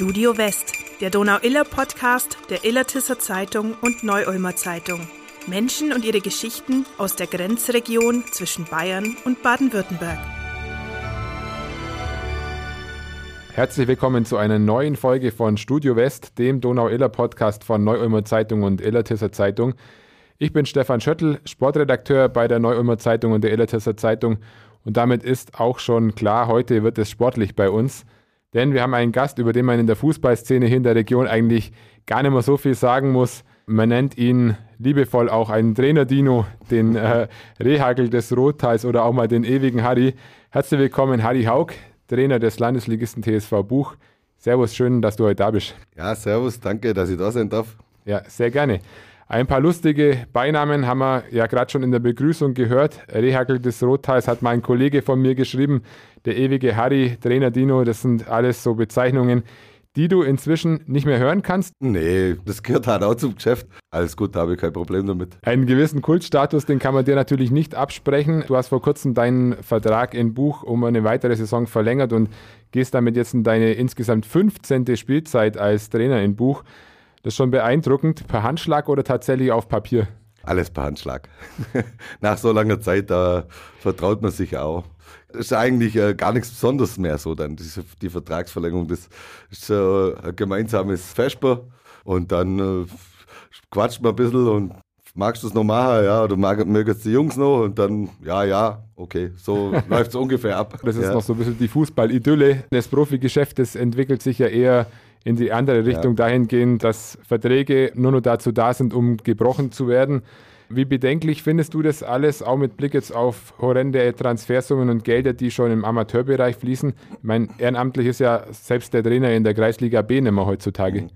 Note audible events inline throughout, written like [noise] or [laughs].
Studio West, der Donau-Iller-Podcast der Illertisser Zeitung und Neu-Ulmer Zeitung. Menschen und ihre Geschichten aus der Grenzregion zwischen Bayern und Baden-Württemberg. Herzlich willkommen zu einer neuen Folge von Studio West, dem Donau-Iller-Podcast von Neu-Ulmer Zeitung und Illertisser Zeitung. Ich bin Stefan Schöttl, Sportredakteur bei der Neu-Ulmer Zeitung und der Illertisser Zeitung. Und damit ist auch schon klar, heute wird es sportlich bei uns. Denn wir haben einen Gast, über den man in der Fußballszene hier in der Region eigentlich gar nicht mehr so viel sagen muss. Man nennt ihn liebevoll auch einen Trainer-Dino, den äh, Rehagel des Rottals oder auch mal den ewigen Harry. Herzlich willkommen, Harry Haug, Trainer des Landesligisten TSV Buch. Servus, schön, dass du heute da bist. Ja, servus, danke, dass ich da sein darf. Ja, sehr gerne. Ein paar lustige Beinamen haben wir ja gerade schon in der Begrüßung gehört. Rehagel des Rothals hat mein Kollege von mir geschrieben. Der ewige Harry, Trainer Dino, das sind alles so Bezeichnungen, die du inzwischen nicht mehr hören kannst? Nee, das gehört halt auch zum Geschäft. Alles gut, da habe ich kein Problem damit. Einen gewissen Kultstatus, den kann man dir natürlich nicht absprechen. Du hast vor kurzem deinen Vertrag in Buch um eine weitere Saison verlängert und gehst damit jetzt in deine insgesamt 15. Spielzeit als Trainer in Buch. Das ist schon beeindruckend. Per Handschlag oder tatsächlich auf Papier? Alles per Handschlag. [laughs] Nach so langer Zeit, da vertraut man sich auch. Das ist eigentlich äh, gar nichts Besonderes mehr so dann, diese, die Vertragsverlängerung. Das ist äh, ein gemeinsames Vesper und dann äh, quatscht man ein bisschen und magst du es noch machen, ja, oder mag, mögen die Jungs noch und dann, ja, ja, okay, so [laughs] läuft es ungefähr ab. Das ist ja. noch so ein bisschen die Fußball-Idylle. Das Profigeschäft, das entwickelt sich ja eher in die andere Richtung ja. dahingehend, dass Verträge nur noch dazu da sind, um gebrochen zu werden. Wie bedenklich findest du das alles, auch mit Blick jetzt auf horrende Transfersummen und Gelder, die schon im Amateurbereich fließen? Ich meine, ehrenamtlich ist ja selbst der Trainer in der Kreisliga B nicht mehr heutzutage.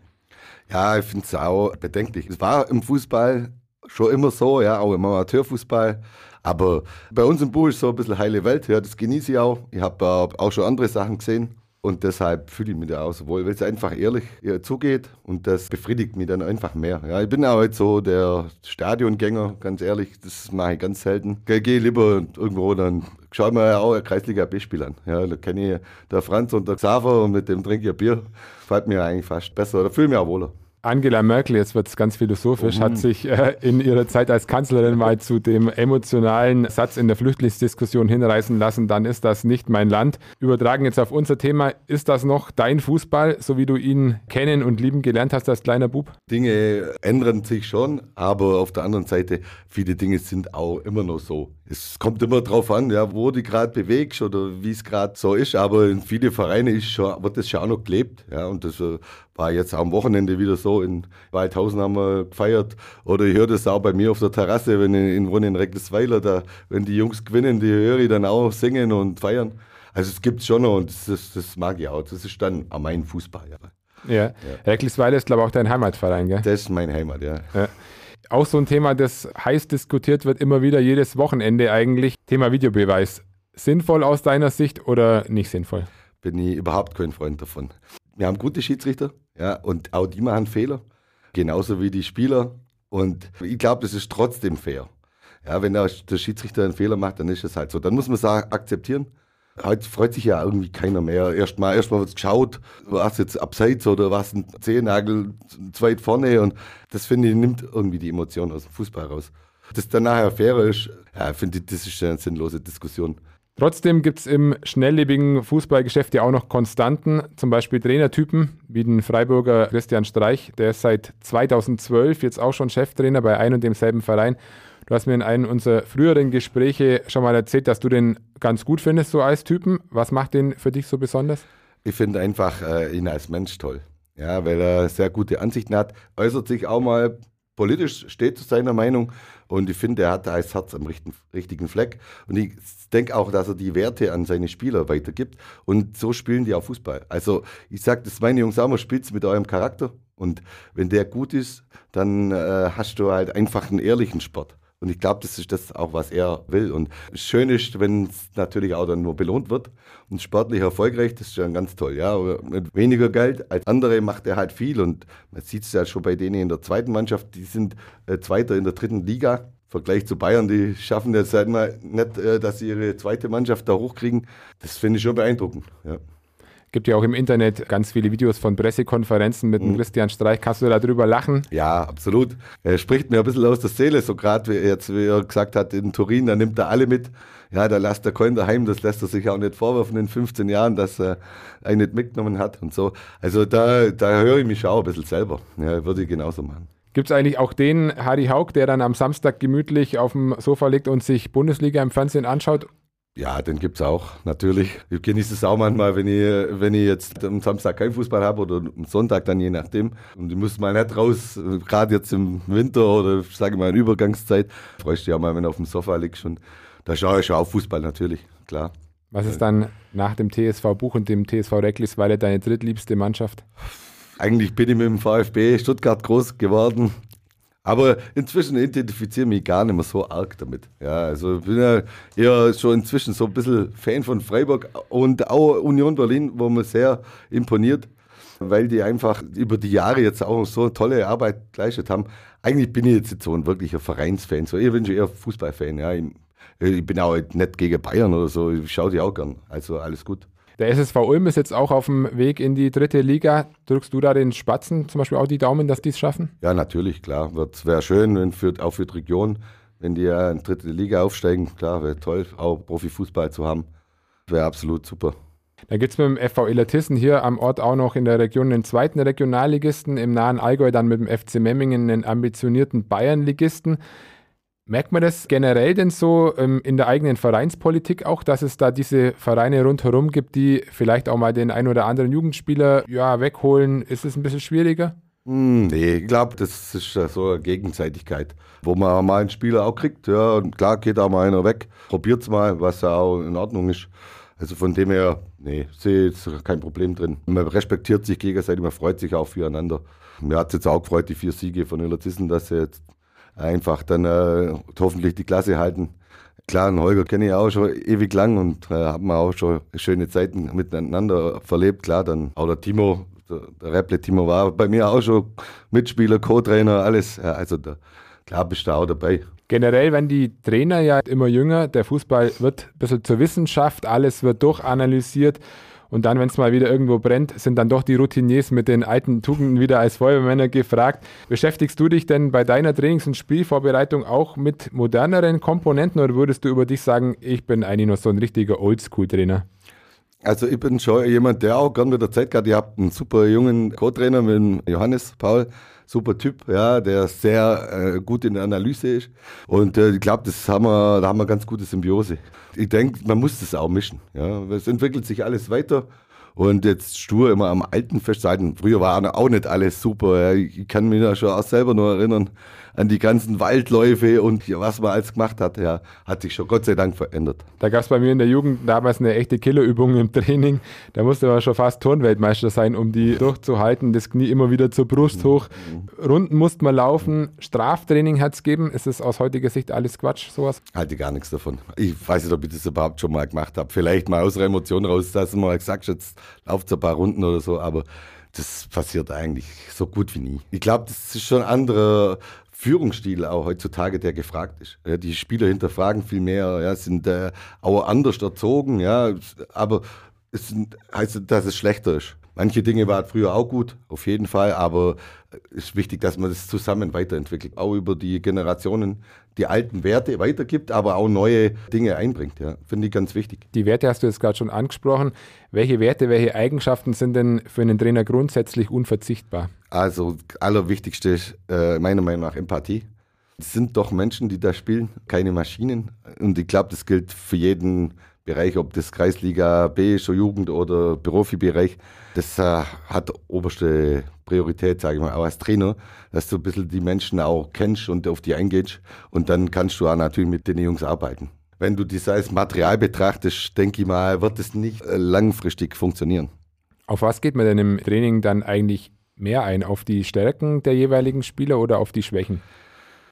Ja, ich finde es auch bedenklich. Es war im Fußball schon immer so, ja, auch im Amateurfußball. Aber bei uns im Buch ist so ein bisschen heile Welt, ja, das genieße ich auch. Ich habe äh, auch schon andere Sachen gesehen. Und deshalb fühle ich mich da auch so wohl, weil es einfach ehrlich zugeht und das befriedigt mich dann einfach mehr. Ja, ich bin auch jetzt so der Stadiongänger, ganz ehrlich, das mache ich ganz selten. Ich gehe lieber irgendwo, dann schaue ich mir auch ein Kreisliga B-Spiel an. Ja, da kenne ich der Franz und der Xaver und mit dem trinke ich ein Bier. Fällt mir eigentlich fast besser oder fühle mich auch wohler. Angela Merkel, jetzt wird es ganz philosophisch, mhm. hat sich äh, in ihrer Zeit als Kanzlerin mal zu dem emotionalen Satz in der Flüchtlingsdiskussion hinreißen lassen, dann ist das nicht mein Land. Übertragen jetzt auf unser Thema, ist das noch dein Fußball, so wie du ihn kennen und lieben gelernt hast als kleiner Bub? Dinge ändern sich schon, aber auf der anderen Seite, viele Dinge sind auch immer noch so. Es kommt immer drauf an, ja, wo du gerade bewegst oder wie es gerade so ist, aber in viele Vereine ist schon, wird das schon auch noch gelebt. Ja, und das äh, war jetzt am Wochenende wieder so. In Waldhausen haben wir gefeiert. Oder ich höre das auch bei mir auf der Terrasse, wenn ich in, wohne in Reckelsweiler, da, wenn die Jungs gewinnen, die höre ich dann auch singen und feiern. Also es gibt schon noch und das, das, das mag ich auch. Das ist dann auch mein Fußball. Ja. ja. Reckelsweiler ist, glaube ich, auch dein Heimatverein, gell? Das ist mein Heimat, ja. ja. Auch so ein Thema, das heiß diskutiert wird, immer wieder jedes Wochenende eigentlich. Thema Videobeweis. Sinnvoll aus deiner Sicht oder nicht sinnvoll? Bin ich überhaupt kein Freund davon. Wir haben gute Schiedsrichter, ja, und auch die machen Fehler. Genauso wie die Spieler. Und ich glaube, das ist trotzdem fair. Ja, wenn der, der Schiedsrichter einen Fehler macht, dann ist es halt so. Dann muss man es akzeptieren. Heute freut sich ja irgendwie keiner mehr. Erstmal erst wird geschaut, was jetzt abseits oder was ein Zehennagel zu weit vorne. Und das finde ich, nimmt irgendwie die Emotion aus dem Fußball raus. Dass dann nachher fair ist, ja, finde ich, das ist eine sinnlose Diskussion. Trotzdem gibt es im schnelllebigen Fußballgeschäft ja auch noch Konstanten, zum Beispiel Trainertypen wie den Freiburger Christian Streich, der ist seit 2012 jetzt auch schon Cheftrainer bei einem und demselben Verein. Du hast mir in einem unserer früheren Gespräche schon mal erzählt, dass du den ganz gut findest, so als Typen. Was macht den für dich so besonders? Ich finde einfach äh, ihn als Mensch toll. Ja, weil er sehr gute Ansichten hat, äußert sich auch mal politisch, steht zu seiner Meinung und ich finde, er hat als Herz am richtigen, richtigen Fleck. Und ich denke auch, dass er die Werte an seine Spieler weitergibt. Und so spielen die auch Fußball. Also ich sage das meine Jungs auch mal, spielt mit eurem Charakter. Und wenn der gut ist, dann äh, hast du halt einfach einen ehrlichen Sport. Und ich glaube, das ist das auch, was er will. Und schön ist, wenn es natürlich auch dann nur belohnt wird und sportlich erfolgreich, das ist schon ganz toll. Ja, mit weniger Geld als andere macht er halt viel. Und man sieht es ja schon bei denen in der zweiten Mannschaft, die sind äh, Zweiter in der dritten Liga. Vergleich zu Bayern, die schaffen jetzt halt mal nicht, äh, dass sie ihre zweite Mannschaft da hochkriegen. Das finde ich schon beeindruckend. Ja. Gibt ja auch im Internet ganz viele Videos von Pressekonferenzen mit mhm. Christian Streich. Kannst du darüber lachen? Ja, absolut. Er spricht mir ein bisschen aus der Seele, so gerade wie, jetzt, wie er gesagt hat, in Turin, da nimmt er alle mit. Ja, da lasst er keinen daheim, das lässt er sich auch nicht vorwerfen in 15 Jahren, dass er einen nicht mitgenommen hat und so. Also da, da höre ich mich auch ein bisschen selber. Ja, würde ich genauso machen. Gibt es eigentlich auch den Harry Haug, der dann am Samstag gemütlich auf dem Sofa liegt und sich Bundesliga im Fernsehen anschaut? Ja, den gibt es auch, natürlich. Ich genieße es auch manchmal, wenn ich, wenn ich jetzt am Samstag keinen Fußball habe oder am Sonntag dann je nachdem. Und ich muss mal nicht raus, gerade jetzt im Winter oder sage ich mal in Übergangszeit. Freust du dich auch mal, wenn du auf dem Sofa liegst. Und da schaue ich schon auf Fußball natürlich, klar. Was ist dann nach dem TSV Buch und dem TSV Recklisweiler deine drittliebste Mannschaft? Eigentlich bin ich mit dem VfB Stuttgart groß geworden. Aber inzwischen identifiziere ich mich gar nicht mehr so arg damit. Ja, also ich bin ja eher schon inzwischen so ein bisschen Fan von Freiburg und auch Union Berlin, wo man sehr imponiert, weil die einfach über die Jahre jetzt auch so tolle Arbeit geleistet haben. Eigentlich bin ich jetzt so ein wirklicher Vereinsfan. So, ich bin schon eher Fußballfan. Ja. Ich, ich bin auch nicht gegen Bayern oder so. Ich schaue die auch gern. Also alles gut. Der SSV Ulm ist jetzt auch auf dem Weg in die dritte Liga. Drückst du da den Spatzen zum Beispiel auch die Daumen, dass die es schaffen? Ja, natürlich, klar. Wäre schön, wenn für, auch für die Region, wenn die ja in die dritte Liga aufsteigen. Klar, wäre toll, auch Profifußball zu haben. Wäre absolut super. Da gibt es mit dem FV Illertissen hier am Ort auch noch in der Region einen zweiten Regionalligisten, im nahen Allgäu dann mit dem FC Memmingen einen ambitionierten Bayernligisten. Merkt man das generell denn so ähm, in der eigenen Vereinspolitik auch, dass es da diese Vereine rundherum gibt, die vielleicht auch mal den ein oder anderen Jugendspieler ja, wegholen? Ist es ein bisschen schwieriger? Hm, nee, ich glaube, das ist so eine Gegenseitigkeit, wo man mal einen Spieler auch kriegt. Ja, und klar geht auch mal einer weg, probiert es mal, was ja auch in Ordnung ist. Also von dem her, nee, sehe ich kein Problem drin. Man respektiert sich gegenseitig, man freut sich auch füreinander. Mir hat es jetzt auch gefreut, die vier Siege von Illertissen, dass sie jetzt einfach dann äh, hoffentlich die Klasse halten. Klar, einen Holger kenne ich auch schon ewig lang und äh, haben wir auch schon schöne Zeiten miteinander verlebt. Klar, dann auch der Timo, der, der Rapple Timo war bei mir auch schon Mitspieler, Co-Trainer, alles. Ja, also da, klar bist du auch dabei. Generell werden die Trainer ja immer jünger, der Fußball wird ein bisschen zur Wissenschaft, alles wird durchanalysiert. Und dann, wenn es mal wieder irgendwo brennt, sind dann doch die Routiniers mit den alten Tugenden wieder als Feuerwehrmänner gefragt. Beschäftigst du dich denn bei deiner Trainings- und Spielvorbereitung auch mit moderneren Komponenten oder würdest du über dich sagen, ich bin eigentlich noch so ein richtiger Oldschool-Trainer? Also ich bin schon jemand, der auch gern mit der Zeit geht. Ihr habt einen super jungen Co-Trainer mit Johannes Paul super Typ, ja, der sehr äh, gut in der Analyse ist. Und äh, ich glaube, das haben wir, da haben wir ganz gute Symbiose. Ich denke, man muss das auch mischen. Ja. Es entwickelt sich alles weiter. Und jetzt stur immer am Alten festhalten. Früher war auch nicht alles super. Ja. Ich kann mich da schon auch selber noch erinnern an die ganzen Waldläufe und was man alles gemacht hat, ja, hat sich schon Gott sei Dank verändert. Da gab es bei mir in der Jugend damals eine echte Killerübung im Training. Da musste man schon fast Turnweltmeister sein, um die durchzuhalten. Das Knie immer wieder zur Brust hoch. Runden musste man laufen. Straftraining hat es gegeben. Ist es aus heutiger Sicht alles Quatsch, sowas? Halte gar nichts davon. Ich weiß nicht, ob ich das überhaupt schon mal gemacht habe. Vielleicht mal aus der Emotion raus, dass man mal gesagt jetzt lauft ein paar Runden oder so, aber das passiert eigentlich so gut wie nie. Ich glaube, das ist schon ein anderer Führungsstil auch heutzutage, der gefragt ist. Ja, die Spieler hinterfragen viel mehr, ja, sind äh, auch anders erzogen, ja, aber es sind, heißt, dass es schlechter ist. Manche Dinge waren früher auch gut, auf jeden Fall, aber es ist wichtig, dass man das zusammen weiterentwickelt. Auch über die Generationen die alten Werte weitergibt, aber auch neue Dinge einbringt. Ja. Finde ich ganz wichtig. Die Werte hast du jetzt gerade schon angesprochen. Welche Werte, welche Eigenschaften sind denn für einen Trainer grundsätzlich unverzichtbar? Also allerwichtigste ist äh, meiner Meinung nach Empathie. Es sind doch Menschen, die da spielen, keine Maschinen. Und ich glaube, das gilt für jeden Bereich, ob das Kreisliga B ist, Jugend oder Profibereich. Das äh, hat oberste Priorität, sage ich mal, auch als Trainer, dass du ein bisschen die Menschen auch kennst und auf die eingehst. Und dann kannst du auch natürlich mit den Jungs arbeiten. Wenn du das als Material betrachtest, denke ich mal, wird es nicht äh, langfristig funktionieren. Auf was geht man denn im Training dann eigentlich mehr ein? Auf die Stärken der jeweiligen Spieler oder auf die Schwächen?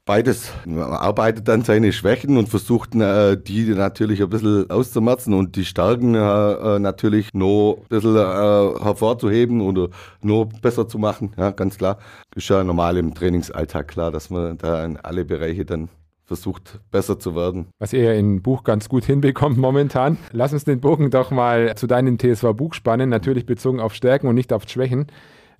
Beides. Arbeitet dann seine Schwächen und versucht äh, die natürlich ein bisschen auszumerzen und die Stärken äh, natürlich noch ein bisschen äh, hervorzuheben oder noch besser zu machen. Ja, ganz klar. Ist ja normal im Trainingsalltag klar, dass man da in alle Bereiche dann versucht besser zu werden. Was ihr ja im Buch ganz gut hinbekommt momentan. Lass uns den Bogen doch mal zu deinem TSV-Buch spannen, natürlich bezogen auf Stärken und nicht auf Schwächen.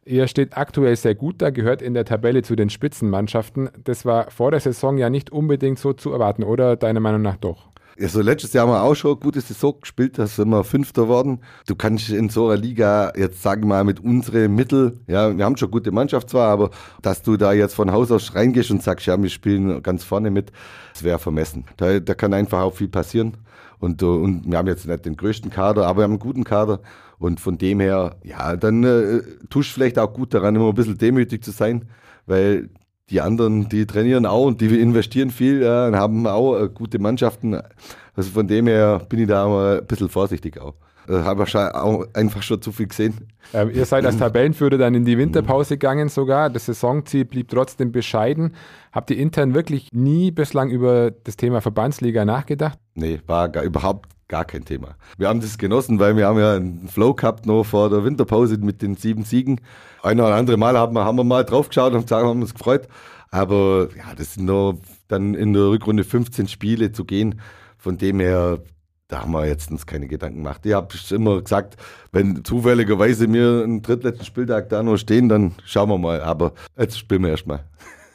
Ihr steht aktuell sehr gut da, gehört in der Tabelle zu den Spitzenmannschaften. Das war vor der Saison ja nicht unbedingt so zu erwarten, oder deiner Meinung nach doch? Also letztes Jahr haben wir auch schon eine gute Saison gespielt, da sind wir Fünfter worden. Du kannst in so einer Liga jetzt sagen wir mal mit unseren Mitteln, ja, wir haben schon gute Mannschaft zwar, aber dass du da jetzt von Haus aus reingehst und sagst, ja, wir spielen ganz vorne mit, das wäre vermessen. Da, da kann einfach auch viel passieren. Und, und wir haben jetzt nicht den größten Kader, aber wir haben einen guten Kader. Und von dem her, ja, dann äh, tust du vielleicht auch gut daran, immer ein bisschen demütig zu sein, weil die anderen, die trainieren auch und die investieren viel ja, und haben auch äh, gute Mannschaften. Also von dem her bin ich da mal ein bisschen vorsichtig auch. Äh, habe auch einfach schon zu viel gesehen. Ähm, ihr seid als [laughs] Tabellenführer dann in die Winterpause gegangen sogar. Das Saisonziel blieb trotzdem bescheiden. Habt ihr intern wirklich nie bislang über das Thema Verbandsliga nachgedacht? Nee, war gar, überhaupt gar kein Thema. Wir haben das genossen, weil wir haben ja einen Flow gehabt noch vor der Winterpause mit den sieben Siegen. Ein oder andere Mal haben wir, haben wir mal drauf geschaut und haben uns gefreut. Aber ja, das sind nur dann in der Rückrunde 15 Spiele zu gehen. Von dem her, da haben wir jetzt uns keine Gedanken gemacht. Ich habe immer gesagt, wenn zufälligerweise wir einen drittletzten Spieltag da noch stehen, dann schauen wir mal. Aber jetzt spielen wir erstmal.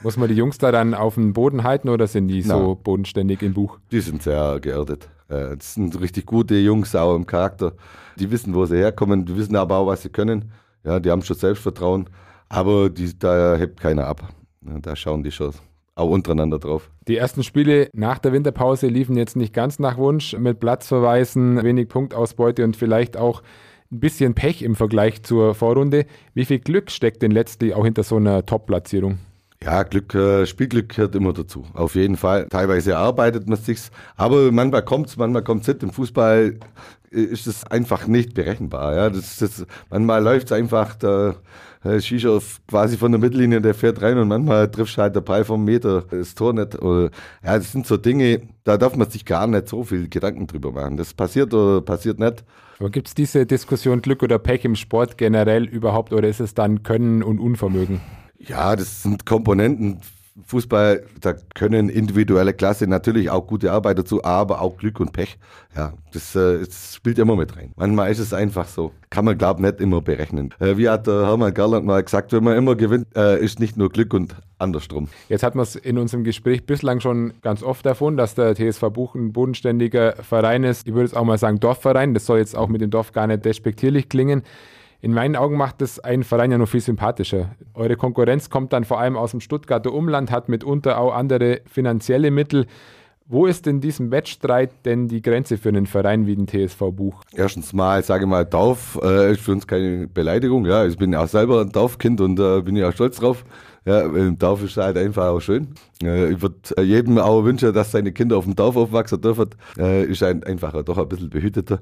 Muss man die Jungs da dann auf den Boden halten oder sind die so bodenständig im Buch? Die sind sehr geerdet. Äh, das sind richtig gute Jungs, auch im Charakter. Die wissen, wo sie herkommen, die wissen aber auch, was sie können. Ja, die haben schon Selbstvertrauen, aber die, da hebt keiner ab. Da schauen die schon auch untereinander drauf. Die ersten Spiele nach der Winterpause liefen jetzt nicht ganz nach Wunsch mit Platzverweisen, wenig Punktausbeute und vielleicht auch ein bisschen Pech im Vergleich zur Vorrunde. Wie viel Glück steckt denn letztlich auch hinter so einer Top-Platzierung? Ja, Glück, äh, Spielglück gehört immer dazu. Auf jeden Fall. Teilweise arbeitet man sich's, aber manchmal kommt's, manchmal kommt's nicht. Im Fußball äh, ist es einfach nicht berechenbar. Ja, das, das, manchmal läuft's einfach, da äh, auf quasi von der Mittellinie, der fährt rein und manchmal triffst halt der Ball vom Meter, das Tor nicht. Ja, das sind so Dinge, da darf man sich gar nicht so viel Gedanken drüber machen. Das passiert oder passiert nicht. Aber gibt es diese Diskussion Glück oder Pech im Sport generell überhaupt oder ist es dann Können und Unvermögen? Ja, das sind Komponenten. Fußball, da können individuelle Klasse natürlich auch gute Arbeit dazu, aber auch Glück und Pech. Ja, das, äh, das spielt immer mit rein. Manchmal ist es einfach so. Kann man, glaube ich, nicht immer berechnen. Äh, wie hat der Hermann Garland mal gesagt, wenn man immer gewinnt, äh, ist nicht nur Glück und andersrum. Jetzt hat man es in unserem Gespräch bislang schon ganz oft davon, dass der TSV Buch ein bodenständiger Verein ist. Ich würde es auch mal sagen Dorfverein. Das soll jetzt auch mit dem Dorf gar nicht despektierlich klingen. In meinen Augen macht es einen Verein ja noch viel sympathischer. Eure Konkurrenz kommt dann vor allem aus dem Stuttgarter Umland, hat mitunter auch andere finanzielle Mittel. Wo ist in diesem Wettstreit denn die Grenze für einen Verein wie den TSV Buch? Erstens mal, sage mal, Dorf äh, ist für uns keine Beleidigung. Ja, ich bin auch selber ein Dorfkind und äh, bin ja auch stolz drauf. Ja, im Dorf ist halt einfach auch schön. Äh, ich würde jedem auch wünschen, dass seine Kinder auf dem Dorf aufwachsen dürfen. Äh, ist ein, einfach doch ein bisschen behüteter.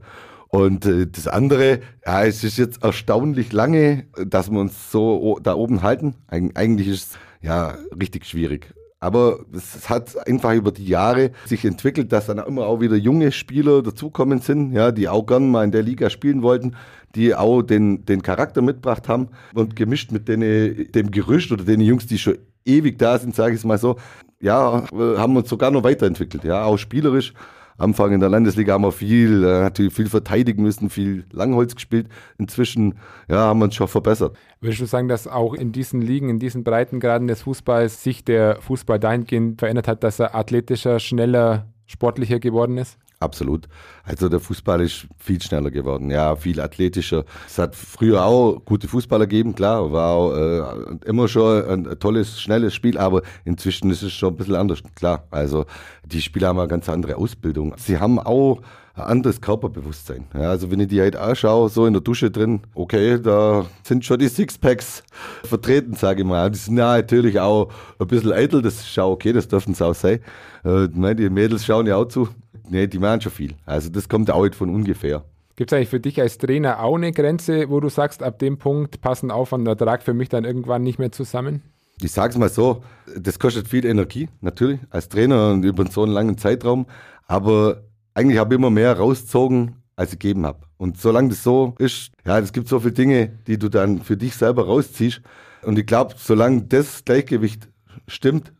Und äh, das andere, ja, es ist jetzt erstaunlich lange, dass wir uns so da oben halten. Eig eigentlich ist es ja richtig schwierig. Aber es hat einfach über die Jahre sich entwickelt, dass dann immer auch wieder junge Spieler dazukommen sind, ja, die auch gern mal in der Liga spielen wollten, die auch den, den Charakter mitgebracht haben und gemischt mit den, dem Gerücht oder den Jungs, die schon ewig da sind, sage ich es mal so, ja, haben wir uns sogar noch weiterentwickelt, ja, auch spielerisch. Anfang in der Landesliga haben wir viel, äh, natürlich viel verteidigen müssen, viel Langholz gespielt. Inzwischen ja, haben wir uns schon verbessert. Würdest du sagen, dass auch in diesen Ligen, in diesen Breitengraden des Fußballs sich der Fußball dahingehend verändert hat, dass er athletischer, schneller, sportlicher geworden ist? Absolut. Also der Fußball ist viel schneller geworden, ja, viel athletischer. Es hat früher auch gute Fußballer gegeben, klar, war auch äh, immer schon ein tolles, schnelles Spiel, aber inzwischen ist es schon ein bisschen anders, klar. Also die Spieler haben eine ganz andere Ausbildung. Sie haben auch ein anderes Körperbewusstsein. Ja, also wenn ich die halt anschaue, so in der Dusche drin, okay, da sind schon die Sixpacks vertreten, sage ich mal. Die sind ja natürlich auch ein bisschen eitel, das ist auch okay, das dürfen es auch sein. Äh, die Mädels schauen ja auch zu nee, die machen schon viel. Also das kommt auch nicht von ungefähr. Gibt es eigentlich für dich als Trainer auch eine Grenze, wo du sagst, ab dem Punkt passen Aufwand und Ertrag für mich dann irgendwann nicht mehr zusammen? Ich sage es mal so, das kostet viel Energie, natürlich, als Trainer und über so einen langen Zeitraum. Aber eigentlich habe ich immer mehr rausgezogen, als ich gegeben habe. Und solange das so ist, ja, es gibt so viele Dinge, die du dann für dich selber rausziehst. Und ich glaube, solange das Gleichgewicht stimmt,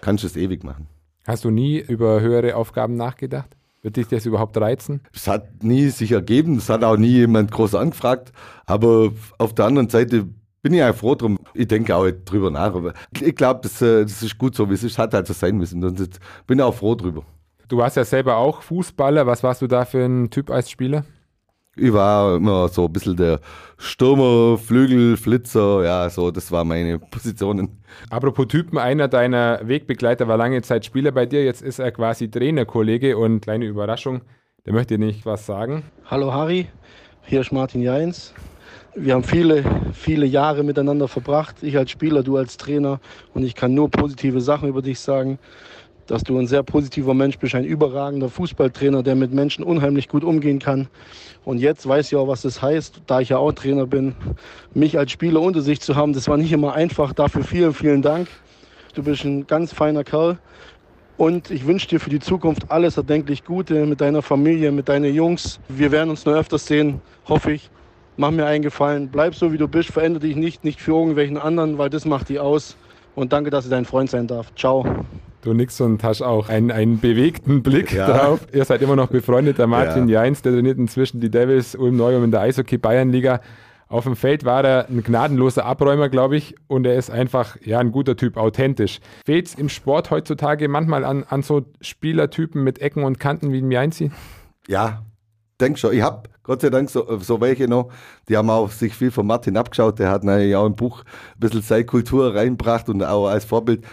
kannst du es ewig machen. Hast du nie über höhere Aufgaben nachgedacht? Wird dich das überhaupt reizen? Es hat nie sich ergeben, es hat auch nie jemand groß angefragt, aber auf der anderen Seite bin ich auch froh drum. Ich denke auch drüber nach. Aber ich glaube, das, äh, das, ist gut so, wie es ist. Hat halt so sein müssen. Und ich bin auch froh drüber. Du warst ja selber auch Fußballer. Was warst du da für ein Typ als Spieler? Ich war immer so ein bisschen der Stürmer, Flügel, Flitzer, ja, so, das waren meine [laughs] Positionen. Apropos Typen, einer deiner Wegbegleiter war lange Zeit Spieler bei dir, jetzt ist er quasi Trainerkollege und kleine Überraschung, der möchte dir nicht was sagen. Hallo Harry, hier ist Martin Jains. Wir haben viele, viele Jahre miteinander verbracht, ich als Spieler, du als Trainer und ich kann nur positive Sachen über dich sagen dass du ein sehr positiver Mensch bist, ein überragender Fußballtrainer, der mit Menschen unheimlich gut umgehen kann. Und jetzt weiß ich auch, was das heißt, da ich ja auch Trainer bin, mich als Spieler unter sich zu haben. Das war nicht immer einfach. Dafür vielen, vielen Dank. Du bist ein ganz feiner Kerl. Und ich wünsche dir für die Zukunft alles erdenklich Gute mit deiner Familie, mit deinen Jungs. Wir werden uns noch öfters sehen, hoffe ich. Mach mir einen Gefallen. Bleib so, wie du bist. Verändere dich nicht, nicht für irgendwelchen anderen, weil das macht dich aus. Und danke, dass ich dein Freund sein darf. Ciao. Du Nixon hast auch einen, einen bewegten Blick ja. drauf. Ihr seid immer noch befreundet. Der Martin ja. Jains, der trainiert inzwischen die Devils Ulm Neuum in der Eishockey Bayernliga. Auf dem Feld war er ein gnadenloser Abräumer, glaube ich, und er ist einfach ja ein guter Typ, authentisch. Fehlt es im Sport heutzutage manchmal an, an so Spielertypen mit Ecken und Kanten wie dem Jainzi? Ja, denk schon. Ich habe Gott sei Dank so, so welche noch, die haben auch sich viel von Martin abgeschaut. Der hat natürlich auch im Buch ein bisschen seine Kultur reingebracht und auch als Vorbild.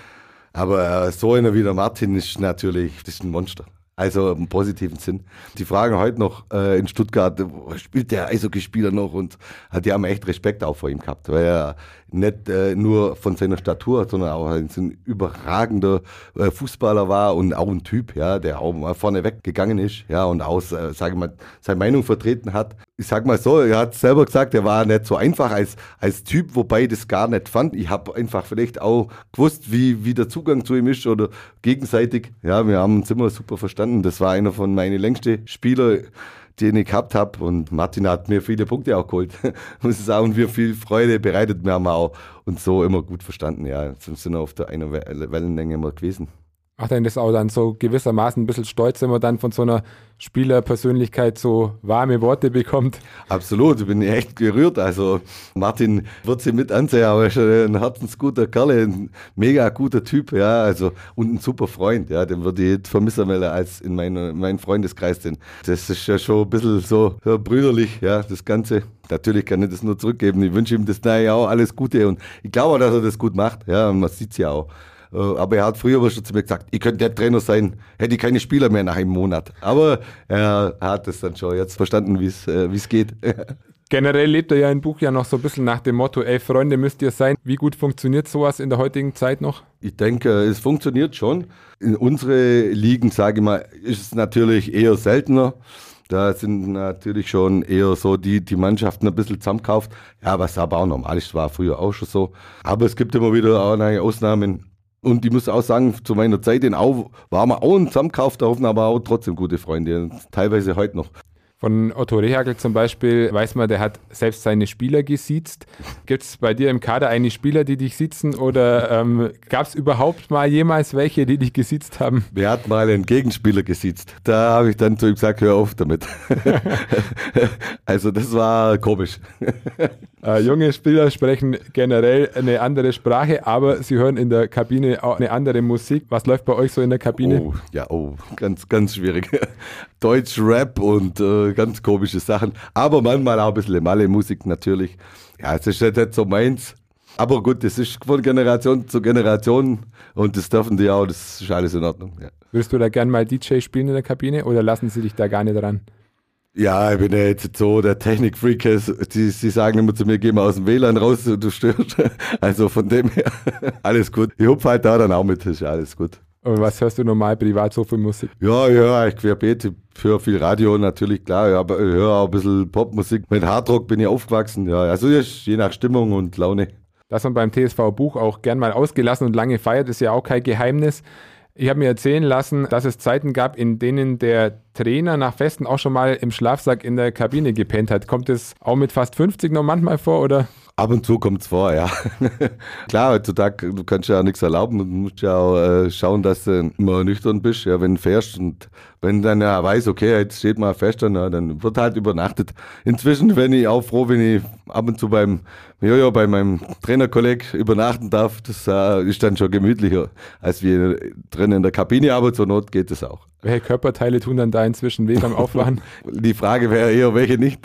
Aber äh, so einer wie der Martin ist natürlich, das ist ein Monster. Also im positiven Sinn. Die fragen heute noch äh, in Stuttgart, spielt der Eishockeyspieler noch? Und die haben echt Respekt auch vor ihm gehabt, weil er nicht äh, nur von seiner Statur, sondern auch ein überragender äh, Fußballer war und auch ein Typ, ja, der auch mal vorne weggegangen ist, ja, und auch, äh, sage mal, seine Meinung vertreten hat. Ich sag mal so, er hat selber gesagt, er war nicht so einfach als, als Typ, wobei ich das gar nicht fand. Ich habe einfach vielleicht auch gewusst, wie, wie der Zugang zu ihm ist oder gegenseitig. Ja, wir haben uns immer super verstanden. Das war einer von meinen längsten Spieler den ich gehabt habe. Und Martin hat mir viele Punkte auch geholt, [laughs] muss ich sagen. Und wir viel Freude bereitet. Wir haben auch uns so immer gut verstanden. Ja, sind auf der einer Wellenlänge immer gewesen macht einen das auch dann so gewissermaßen ein bisschen stolz, wenn man dann von so einer Spielerpersönlichkeit so warme Worte bekommt. Absolut, ich bin echt gerührt. Also Martin wird sie mit ansehen, aber er ist ein herzensguter Kerl, ein mega guter Typ, ja, also und ein super Freund, ja, den würde ich vermissen weil er als in meinem mein Freundeskreis. Denn das ist ja schon ein bisschen so, brüderlich, ja, das Ganze. Natürlich kann ich das nur zurückgeben. Ich wünsche ihm das daher auch alles Gute und ich glaube dass er das gut macht. Ja, man sieht es ja auch. Äh, aber er hat früher schon zu mir gesagt, ich könnte der Trainer sein, hätte ich keine Spieler mehr nach einem Monat. Aber er hat es dann schon jetzt verstanden, wie äh, es geht. [laughs] Generell lebt er ja im Buch ja noch so ein bisschen nach dem Motto, ey Freunde müsst ihr sein. Wie gut funktioniert sowas in der heutigen Zeit noch? Ich denke, es funktioniert schon. In unsere Ligen, sage ich mal, ist es natürlich eher seltener. Da sind natürlich schon eher so die, die Mannschaften ein bisschen zusammenkauft. Ja, was aber auch normal ist, war früher auch schon so. Aber es gibt immer wieder auch Ausnahmen. Und ich muss auch sagen, zu meiner Zeit in Au waren wir auch ein zusammengekaufter Haufen, aber auch trotzdem gute Freunde. Teilweise heute noch. Von Otto Rehagel zum Beispiel weiß man, der hat selbst seine Spieler gesiezt. Gibt es bei dir im Kader eine Spieler, die dich sitzen oder ähm, gab es überhaupt mal jemals welche, die dich gesiezt haben? Wer hat mal einen Gegenspieler gesiezt? Da habe ich dann zu ihm gesagt, hör auf damit. [laughs] also das war komisch. [laughs] Äh, junge Spieler sprechen generell eine andere Sprache, aber sie hören in der Kabine auch eine andere Musik. Was läuft bei euch so in der Kabine? Oh, ja, oh, ganz, ganz schwierig. [laughs] Deutsch Rap und äh, ganz komische Sachen, aber manchmal auch ein bisschen Malle-Musik natürlich. Ja, es ist nicht so meins. Aber gut, das ist von Generation zu Generation und das dürfen die auch, das ist alles in Ordnung. Ja. Würdest du da gern mal DJ spielen in der Kabine oder lassen sie dich da gar nicht dran? Ja, ich bin ja jetzt so der Technik-Freak. Sie, sie sagen immer zu mir, geh mal aus dem WLAN raus, du störst. [laughs] Also von dem her, [laughs] alles gut. Ich hupfe halt da dann auch mit, ist alles gut. Und was hörst du normal privat so für Musik? Ja, ja, ich querbeet. Ich höre viel Radio natürlich, klar. Ja, aber ich höre auch ein bisschen Popmusik. Mit Hardrock bin ich aufgewachsen. Ja, also je nach Stimmung und Laune. Dass man beim TSV Buch auch gern mal ausgelassen und lange feiert, ist ja auch kein Geheimnis. Ich habe mir erzählen lassen, dass es Zeiten gab, in denen der Trainer nach Festen auch schon mal im Schlafsack in der Kabine gepennt hat. Kommt es auch mit fast 50 noch manchmal vor, oder? Ab und zu kommt es vor, ja. [laughs] Klar, heutzutage, du kannst ja auch nichts erlauben und musst ja auch äh, schauen, dass du immer nüchtern bist, ja, wenn du fährst und wenn dann ja weiß, okay, jetzt steht mal fest, dann, ja, dann wird halt übernachtet. Inzwischen bin ich auch froh, wenn ich ab und zu beim Jojo, bei meinem Trainerkolleg übernachten darf. Das äh, ist dann schon gemütlicher, als wir drin in der Kabine, aber zur Not geht es auch. Welche Körperteile tun dann da inzwischen weh beim [laughs] Aufwachen? Die Frage wäre eher, welche nicht.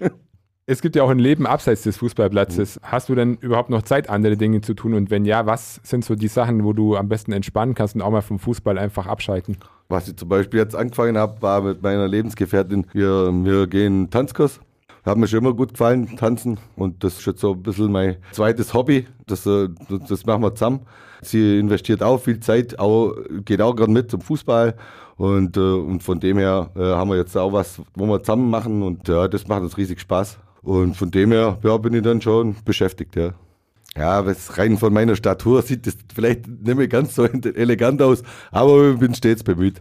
[laughs] Es gibt ja auch ein Leben abseits des Fußballplatzes. Mhm. Hast du denn überhaupt noch Zeit, andere Dinge zu tun? Und wenn ja, was sind so die Sachen, wo du am besten entspannen kannst und auch mal vom Fußball einfach abschalten? Was ich zum Beispiel jetzt angefangen habe, war mit meiner Lebensgefährtin, wir, wir gehen Tanzkurs. Hat mir schon immer gut gefallen, tanzen. Und das ist jetzt so ein bisschen mein zweites Hobby. Das, äh, das machen wir zusammen. Sie investiert auch viel Zeit, auch, geht auch gerade mit zum Fußball. Und, äh, und von dem her äh, haben wir jetzt auch was, wo wir zusammen machen. Und ja, das macht uns riesig Spaß. Und von dem her ja, bin ich dann schon beschäftigt, ja. Ja, was rein von meiner Statur sieht das vielleicht nicht mehr ganz so [laughs] elegant aus, aber ich bin stets bemüht.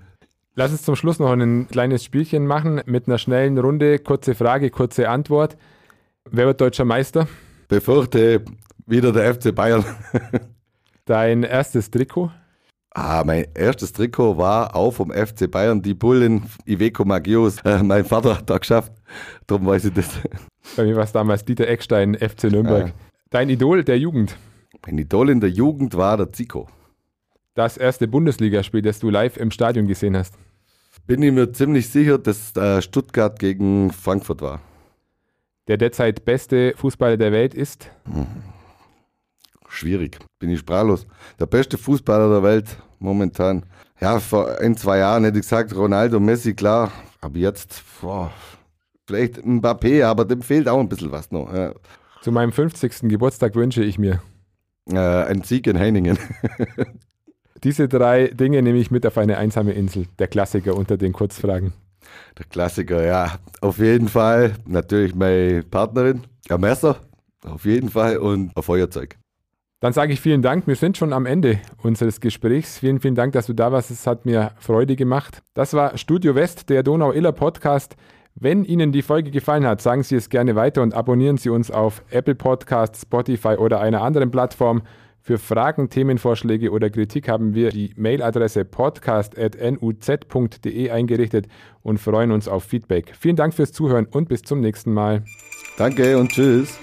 Lass uns zum Schluss noch ein kleines Spielchen machen mit einer schnellen Runde. Kurze Frage, kurze Antwort. Wer wird deutscher Meister? Befürchte wieder der FC Bayern. [laughs] Dein erstes Trikot? Ah, mein erstes Trikot war auch vom FC Bayern, die Bullen Iveco Magios. Äh, mein Vater hat da geschafft, darum weiß ich das. Bei mir war es damals Dieter Eckstein, FC Nürnberg. Ah. Dein Idol der Jugend? Mein Idol in der Jugend war der Zico. Das erste Bundesligaspiel, das du live im Stadion gesehen hast? Bin ich mir ziemlich sicher, dass äh, Stuttgart gegen Frankfurt war. Der derzeit beste Fußballer der Welt ist? Hm. Schwierig, bin ich sprachlos. Der beste Fußballer der Welt momentan. Ja, vor ein, zwei Jahren hätte ich gesagt, Ronaldo, Messi, klar. Aber jetzt, boah, vielleicht Mbappé, aber dem fehlt auch ein bisschen was noch. Ja. Zu meinem 50. Geburtstag wünsche ich mir. Äh, ein Sieg in Heiningen. [laughs] Diese drei Dinge nehme ich mit auf eine einsame Insel. Der Klassiker unter den Kurzfragen. Der Klassiker, ja. Auf jeden Fall. Natürlich meine Partnerin, ein Messer. Auf jeden Fall. Und ein Feuerzeug. Dann sage ich vielen Dank. Wir sind schon am Ende unseres Gesprächs. Vielen, vielen Dank, dass du da warst. Es hat mir Freude gemacht. Das war Studio West, der Donau-Iller Podcast. Wenn Ihnen die Folge gefallen hat, sagen Sie es gerne weiter und abonnieren Sie uns auf Apple Podcasts, Spotify oder einer anderen Plattform. Für Fragen, Themenvorschläge oder Kritik haben wir die Mailadresse podcast.nuz.de eingerichtet und freuen uns auf Feedback. Vielen Dank fürs Zuhören und bis zum nächsten Mal. Danke und tschüss.